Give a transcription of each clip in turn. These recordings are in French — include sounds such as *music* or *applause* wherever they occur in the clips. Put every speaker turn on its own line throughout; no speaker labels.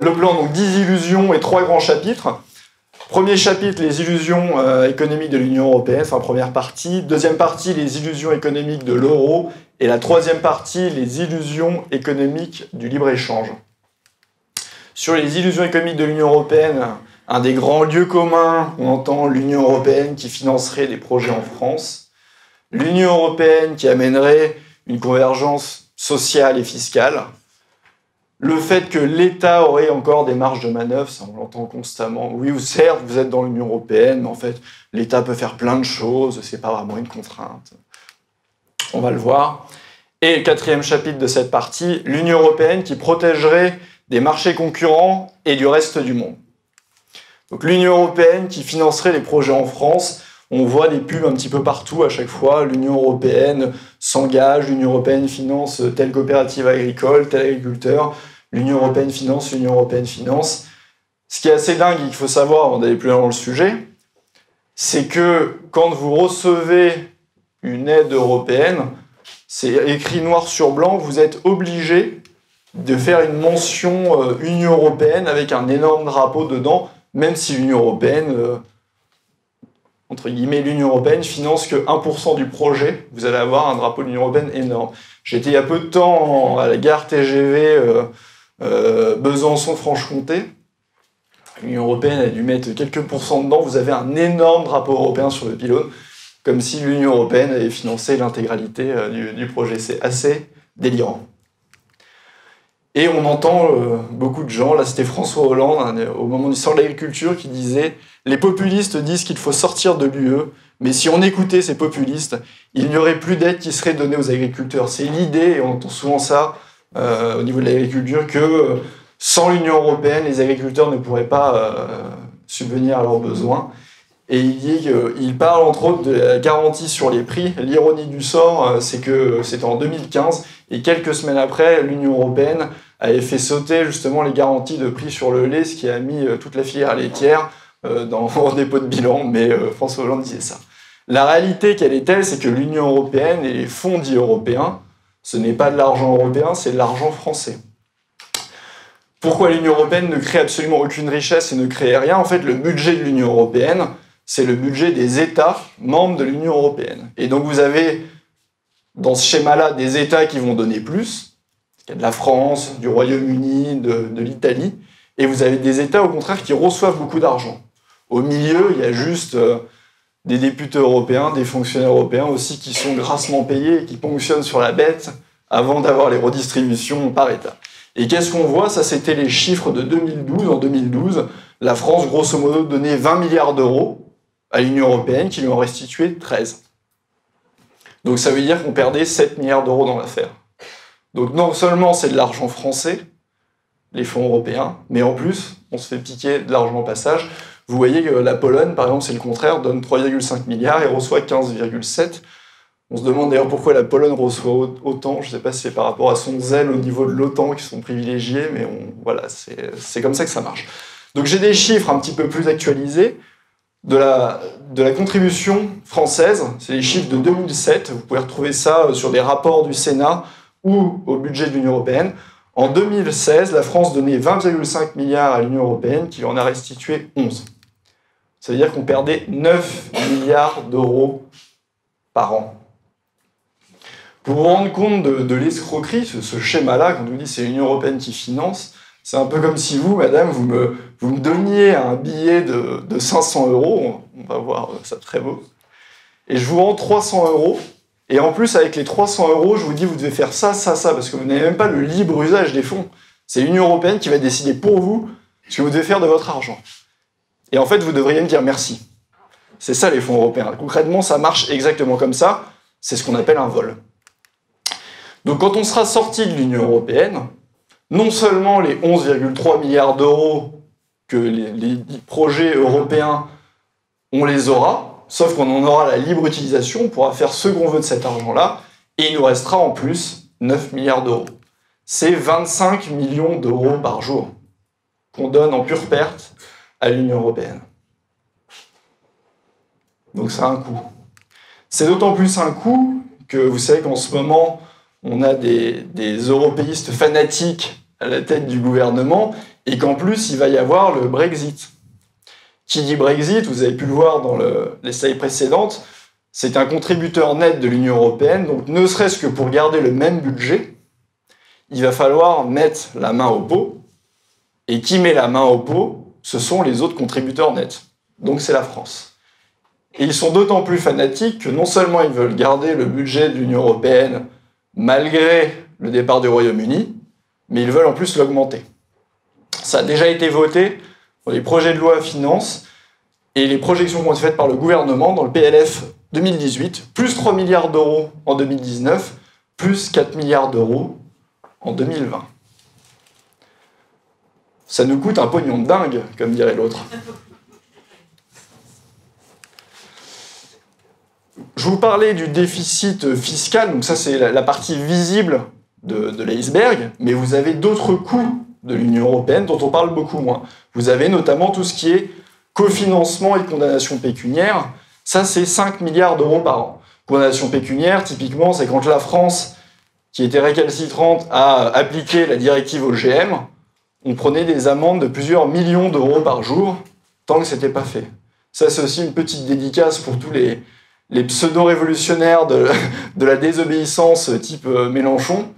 Le plan, donc 10 illusions et trois grands chapitres. Premier chapitre, les illusions euh, économiques de l'Union européenne, enfin première partie. Deuxième partie, les illusions économiques de l'euro. Et la troisième partie, les illusions économiques du libre-échange. Sur les illusions économiques de l'Union européenne, un des grands lieux communs, on entend l'Union européenne qui financerait des projets en France, l'Union européenne qui amènerait une convergence sociale et fiscale, le fait que l'État aurait encore des marges de manœuvre, ça on l'entend constamment. Oui, certes, vous êtes dans l'Union européenne, mais en fait, l'État peut faire plein de choses, c'est pas vraiment une contrainte. On va le voir. Et quatrième chapitre de cette partie, l'Union européenne qui protégerait des marchés concurrents et du reste du monde. Donc l'Union européenne qui financerait les projets en France. On voit des pubs un petit peu partout à chaque fois. L'Union européenne s'engage, l'Union européenne finance telle coopérative agricole, tel agriculteur. L'Union européenne finance, l'Union européenne finance. Ce qui est assez dingue et qu'il faut savoir avant d'aller plus loin dans le sujet, c'est que quand vous recevez une aide européenne, c'est écrit noir sur blanc, vous êtes obligé de faire une mention euh, Union européenne avec un énorme drapeau dedans, même si l'Union européenne, euh, entre guillemets, l'Union européenne finance que 1% du projet, vous allez avoir un drapeau de l'Union européenne énorme. J'étais il y a peu de temps à la gare TGV euh, Besançon-Franche-Comté. L'Union européenne a dû mettre quelques pourcents dedans. Vous avez un énorme drapeau européen sur le pylône, comme si l'Union européenne avait financé l'intégralité du, du projet. C'est assez délirant. Et on entend euh, beaucoup de gens, là c'était François Hollande, au moment du sort de l'agriculture, qui disait Les populistes disent qu'il faut sortir de l'UE, mais si on écoutait ces populistes, il n'y aurait plus d'aide qui serait donnée aux agriculteurs. C'est l'idée, et on entend souvent ça euh, au niveau de l'agriculture, que euh, sans l'Union européenne, les agriculteurs ne pourraient pas subvenir à leurs besoins. Et il, parle entre autres de la garantie sur les prix. L'ironie du sort, c'est que c'était en 2015 et quelques semaines après, l'Union européenne avait fait sauter justement les garanties de prix sur le lait, ce qui a mis euh, toute la filière laitière euh, dans *laughs* le dépôt de bilan, mais euh, François Hollande disait ça. La réalité, quelle est telle, c'est que l'Union européenne et les fonds dits européens, ce n'est pas de l'argent européen, c'est de l'argent français. Pourquoi l'Union européenne ne crée absolument aucune richesse et ne crée rien? En fait, le budget de l'Union européenne, c'est le budget des États membres de l'Union européenne. Et donc vous avez dans ce schéma-là des États qui vont donner plus, il y a de la France, du Royaume-Uni, de, l'Italie, et vous avez des États au contraire qui reçoivent beaucoup d'argent. Au milieu, il y a juste euh, des députés européens, des fonctionnaires européens aussi qui sont grassement payés et qui ponctionnent sur la bête avant d'avoir les redistributions par État. Et qu'est-ce qu'on voit? Ça, c'était les chiffres de 2012. En 2012, la France, grosso modo, donnait 20 milliards d'euros à l'Union européenne, qui lui en restituait 13. Donc ça veut dire qu'on perdait 7 milliards d'euros dans l'affaire. Donc non seulement c'est de l'argent français, les fonds européens, mais en plus, on se fait piquer de l'argent passage. Vous voyez que la Pologne, par exemple, c'est le contraire, donne 3,5 milliards et reçoit 15,7. On se demande d'ailleurs pourquoi la Pologne reçoit autant. Je ne sais pas si c'est par rapport à son zèle au niveau de l'OTAN qui sont privilégiés, mais voilà, c'est comme ça que ça marche. Donc j'ai des chiffres un petit peu plus actualisés de la, contribution française, c'est les chiffres de 2007, vous pouvez retrouver ça euh, sur des rapports du Sénat ou au budget de l'Union européenne. En 2016, la France donnait 20,5 milliards à l'Union européenne, qui en a restitué 11. Ça veut dire qu'on perdait 9 milliards d'euros par an. Pour vous rendre compte de, l'escroquerie, ce, schéma-là, quand on nous dit c'est l'Union européenne qui finance, c'est un peu comme si vous, madame, vous me, vous me donniez un billet de, de 500 euros, on, va voir ça très beau, et je vous rends 300 euros, et en plus, avec les 300 euros, je vous dis, vous devez faire ça, ça, ça, parce que vous n'avez même pas le libre usage des fonds. C'est l'Union européenne qui va décider pour vous ce que vous devez faire de votre argent. Et en fait, vous devriez me dire merci. C'est ça les fonds européens. Concrètement, ça marche exactement comme ça. C'est ce qu'on appelle un vol. Donc quand on sera sorti de l'Union européenne, non seulement les 11,3 milliards d'euros que les, projets européens, on les aura, sauf qu'on en aura la libre utilisation, on pourra faire ce qu'on veut de cet argent-là, et il nous restera en plus 9 milliards d'euros. C'est 25 millions d'euros par jour qu'on donne en pure perte à l'Union européenne. Donc ça a un coût. C'est d'autant plus un coût que vous savez qu'en ce moment, on a des, européistes fanatiques à la tête du gouvernement et qu'en plus, il va y avoir le Brexit. Qui dit Brexit, vous avez pu le voir dans les slides précédentes, c'est un contributeur net de l'Union européenne, donc ne serait-ce que pour garder le même budget, il va falloir mettre la main au pot, et qui met la main au pot, ce sont les autres contributeurs nets. Donc c'est la France. Et ils sont d'autant plus fanatiques que non seulement ils veulent garder le budget de l'Union européenne malgré le départ du Royaume-Uni, mais ils veulent en plus l'augmenter. Ça a déjà été voté dans les projets de loi finances et les projections vont être faites par le gouvernement dans le PLF 2018, plus 3 milliards d'euros en 2019, plus 4 milliards d'euros en 2020. Ça nous coûte un pognon de dingue, comme dirait l'autre. Je vous parlais du déficit fiscal, donc ça c'est la partie visible de, l'iceberg, mais vous avez d'autres coûts de l'Union européenne dont on parle beaucoup moins. Vous avez notamment tout ce qui est cofinancement et condamnation pécuniaire. Ça, c'est 5 milliards d'euros par an. Condamnation pécuniaire, typiquement, c'est quand la France, qui était récalcitrante, a appliqué la directive OGM, on prenait des amendes de plusieurs millions d'euros par jour tant que ce n'était pas fait. Ça, c'est aussi une petite dédicace pour tous les, les pseudo-révolutionnaires de, *laughs* de, la désobéissance type euh, Mélenchon.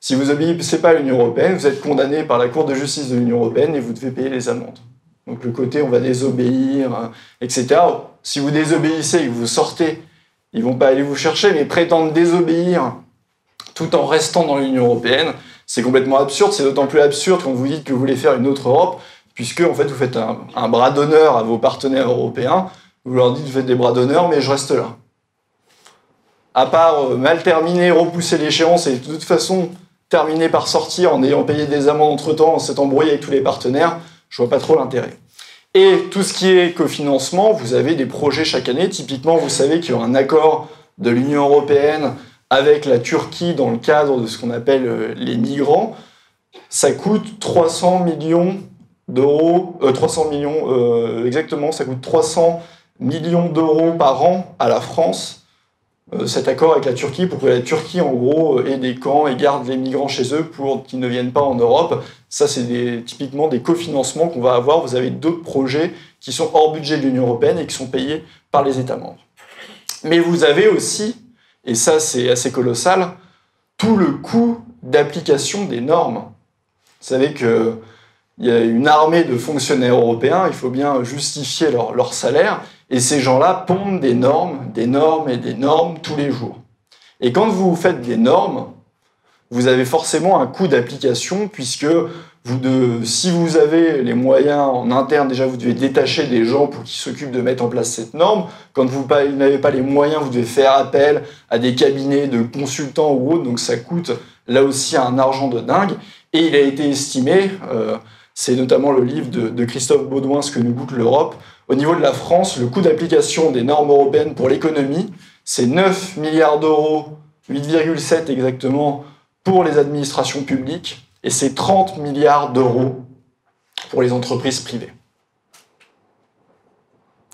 Si vous obéissez pas à l'Union européenne, vous êtes condamné par la Cour de justice de l'Union européenne et vous devez payer les amendes. Donc le côté on va désobéir, euh, etc. Si vous désobéissez et que vous sortez, ils vont pas aller vous chercher, mais prétendre désobéir tout en restant dans l'Union européenne, c'est complètement absurde. C'est d'autant plus absurde quand vous dites que vous voulez faire une autre Europe, puisque en fait vous faites un, bras d'honneur à vos partenaires européens. Vous leur dites vous faites des bras d'honneur, mais je reste là. À part euh, mal terminer, repousser l'échéance et de toute façon terminer par sortir en ayant payé des amendes entre-temps, en s'étant embrouillé avec tous les partenaires, je vois pas trop l'intérêt. Et tout ce qui est cofinancement, vous avez des projets chaque année. Typiquement, vous savez qu'il y aura un accord de l'Union européenne avec la Turquie dans le cadre de ce qu'on appelle euh, les migrants. Ça coûte 300 millions d'euros, 300 euh, millions euh, exactement, ça coûte 300 millions d'euros par an à la France cet accord avec la Turquie pour que la Turquie, en gros, ait des camps et garde les migrants chez eux pour qu'ils ne viennent pas en Europe. Ça, c'est typiquement des cofinancements qu'on va avoir. Vous avez d'autres projets qui sont hors budget de l'Union européenne et qui sont payés par les États membres. Mais vous avez aussi, et ça c'est assez colossal, tout le coût d'application des normes. Vous savez qu'il y a une armée de fonctionnaires européens, il faut bien justifier leur, leur salaire, et ces gens-là pondent des normes, des normes et des normes tous les jours. Et quand vous faites des normes, vous avez forcément un coût d'application puisque vous de, si vous avez les moyens en interne, déjà vous devez détacher des gens pour qu'ils s'occupent de mettre en place cette norme. Quand vous n'avez pas les moyens, vous devez faire appel à des cabinets de consultants ou autres, donc ça coûte là aussi un argent de dingue. Et il a été estimé, euh, c'est notamment le livre de, de Christophe Baudouin, Ce que nous goûte l'Europe, au niveau de la France, le coût d'application des normes européennes pour l'économie, c'est 9 milliards d'euros, 8,7 exactement, pour les administrations publiques, et c'est 30 milliards d'euros pour les entreprises privées.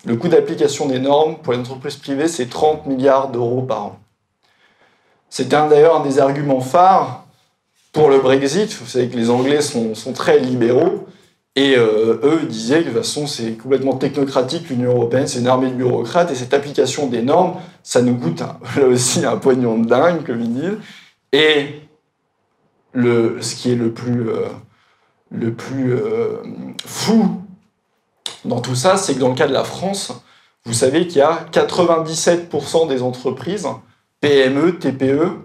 Le coût d'application des normes pour les entreprises privées, c'est 30 milliards d'euros par an. C'est d'ailleurs un des arguments phares pour le Brexit. Vous savez que les Anglais sont, sont très libéraux. Et euh, eux disaient que de toute façon, c'est complètement technocratique, l'Union européenne, c'est une armée de bureaucrates, et cette application des normes, ça nous coûte *laughs* là aussi un pognon de dingue, comme ils disent. Et ce qui est le plus, euh, euh, fou dans tout ça, c'est que dans le cas de la France, vous savez qu'il y a 97% des entreprises, PME, TPE,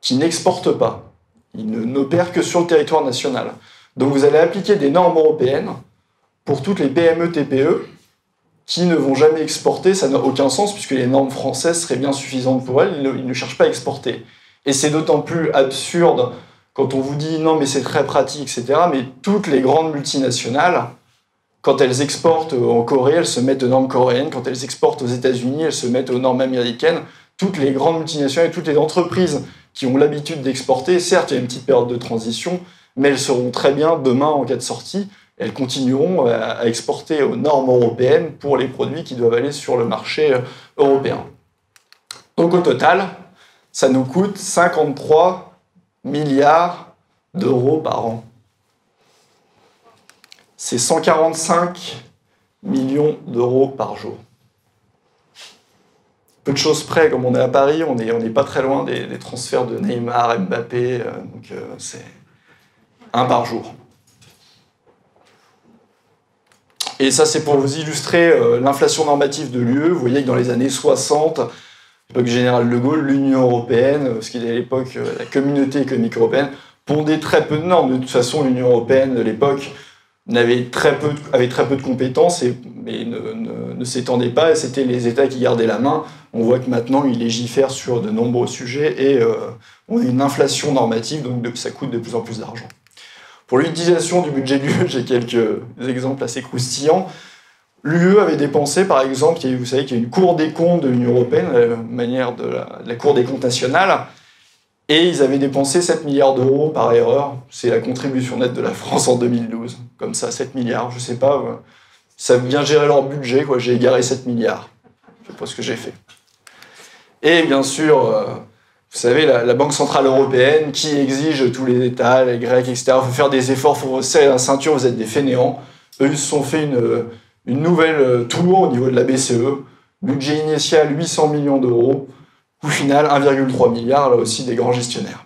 qui n'exportent pas. Ils n'opèrent que sur le territoire national. Donc vous allez appliquer des normes européennes pour toutes les PME, TPE qui ne vont jamais exporter. Ça n'a aucun sens puisque les normes françaises seraient bien suffisantes pour elles. Ils ne, cherchent pas à exporter. Et c'est d'autant plus absurde quand on vous dit non mais c'est très pratique, etc. Mais toutes les grandes multinationales, quand elles exportent en Corée, elles se mettent aux normes coréennes. Quand elles exportent aux États-Unis, elles se mettent aux normes américaines. Toutes les grandes multinationales et toutes les entreprises qui ont l'habitude d'exporter, certes, il y a une petite période de transition, mais elles seront très bien demain en cas de sortie. Elles continueront à exporter aux normes européennes pour les produits qui doivent aller sur le marché euh, européen. Donc au total, ça nous coûte 53 milliards d'euros par an. c'est 145 millions d'euros par jour. Peu de choses près, comme on est à Paris, on n'est pas très loin des, transferts de Neymar, Mbappé, euh, donc euh, c'est un par jour. Et ça, c'est pour vous illustrer euh, l'inflation normative de l'UE. Vous voyez que dans les années 60, l'époque générale de Gaulle, l'Union européenne, ce qui était à l'époque la communauté économique européenne, pondait très peu de normes. De toute façon, l'Union européenne de l'époque avait très peu de, compétences et, ne, s'étendait pas c'était les États qui gardaient la main. On voit que maintenant ils légifèrent sur de nombreux sujets et euh, on a une inflation normative donc ça coûte de plus en plus d'argent. Pour l'utilisation du budget de l'UE, *laughs* j'ai quelques exemples assez croustillants. L'UE avait dépensé, par exemple, vous savez qu'il y a une Cour des comptes de l'Union européenne, la manière de la, Cour des comptes nationale, et ils avaient dépensé 7 milliards d'euros par erreur. C'est la contribution nette de la France en 2012. Comme ça, 7 milliards, je sais pas. Ça bien gérer leur budget, quoi. J'ai égaré 7 milliards. Je sais pas ce que j'ai fait. Et bien sûr, euh, vous savez, la, Banque Centrale Européenne qui exige tous les États, les Grecs, etc. Il faut faire des efforts, il faut serrer la ceinture, vous êtes des fainéants. Eux, ils se sont fait une, une nouvelle tour au niveau de la BCE. Budget initial 800 millions d'euros. Au final, 1,3 milliard, là aussi, des grands gestionnaires.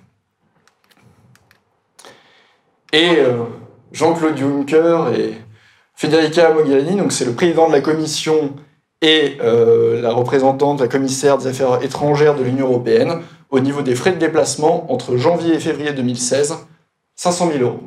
Et euh, Jean-Claude Juncker et Federica Mogherini, donc c'est le président de la Commission et euh, la représentante, la commissaire des Affaires étrangères de l'Union européenne, au niveau des frais de déplacement entre janvier et février 2016, 500 000 euros.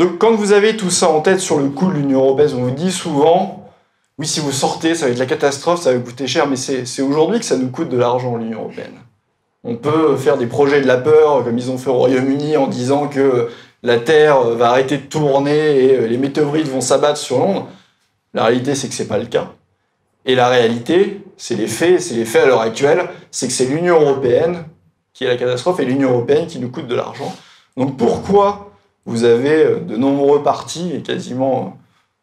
Donc quand vous avez tout ça en tête sur le coût de l'Union européenne, on vous dit souvent, oui, si vous sortez, ça va être la catastrophe, ça va coûter cher, mais c'est aujourd'hui que ça nous coûte de l'argent, l'Union européenne. On peut faire des projets de la peur, comme ils ont fait au Royaume-Uni, en disant que la Terre va arrêter de tourner et les météorites vont s'abattre sur Londres. La réalité, c'est que ce n'est pas le cas. Et la réalité, c'est les faits, c'est les faits à l'heure actuelle, c'est que c'est l'Union européenne qui est la catastrophe et l'Union européenne qui nous coûte de l'argent. Donc pourquoi vous avez de nombreux partis, et quasiment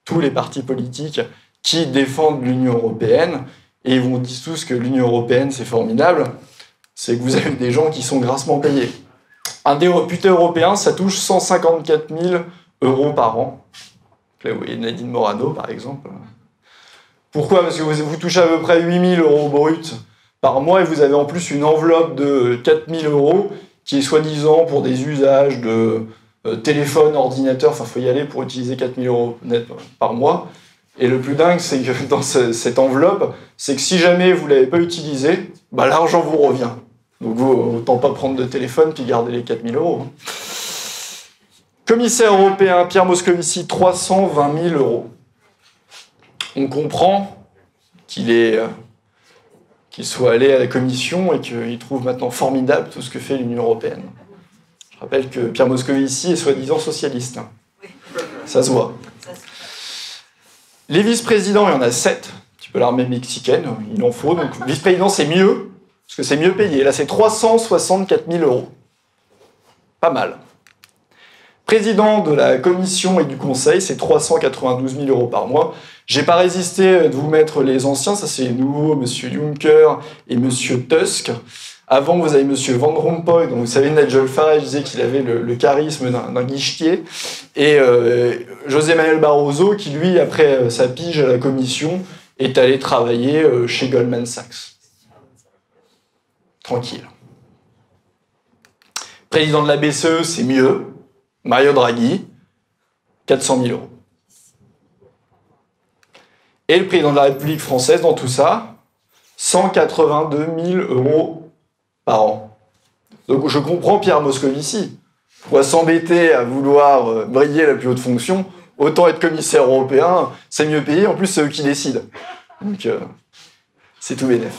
tous les partis politiques, qui défendent l'Union européenne et ils vont dire tous que l'Union européenne c'est formidable, c'est que vous avez des gens qui sont grassement payés. Un député européen, ça touche 154 000 euros par an. Là, vous voyez Nadine Morano, par exemple. Pourquoi? Parce que vous, vous touchez à peu près 8 000 euros bruts par mois et vous avez en plus une enveloppe de 4 000 euros qui est soi-disant pour des usages de euh, téléphone, ordinateur, enfin, faut y aller pour utiliser 4 000 euros net par mois. Et le plus dingue, c'est que *laughs* dans cette enveloppe, c'est que si jamais vous ne l'avez pas utilisé, bah, l'argent vous revient. Donc vous, autant pas prendre de téléphone puis garder les 4000 euros. Hein. Commissaire européen Pierre Moscovici, 320 000 euros. On comprend euh, qu'il soit allé à la commission et qu'il trouve maintenant formidable tout ce que fait l'Union européenne. Je rappelle que Pierre Moscovici est soi-disant socialiste. Ça se voit. Les vice-présidents, il y en a sept. Un petit peu l'armée mexicaine, il en faut. Donc, vice-président, c'est mieux, parce que c'est mieux payé. Là, c'est 364 000 euros. Pas mal. Président de la commission et du conseil, c'est 392 000 euros par mois. J'ai pas résisté de vous mettre les anciens, ça c'est nouveau, Monsieur Juncker et Monsieur Tusk. Avant, vous avez M. Van Rompuy, donc vous savez, Nigel Farage disait qu'il avait le, charisme d'un guichetier. Et euh, José Manuel Barroso, qui lui, après euh, sa pige à la commission, est allé travailler euh, chez Goldman Sachs. Tranquille. Président de la BCE, c'est mieux. Mario Draghi, 400 000 euros. Et le président de la République française, dans tout ça, 182 000 euros par an. Donc je comprends Pierre Moscovici. Pourquoi s'embêter à vouloir euh, briller la plus haute fonction Autant être commissaire européen, c'est mieux payé, en plus c'est eux qui décident. Donc euh, c'est tout bénef.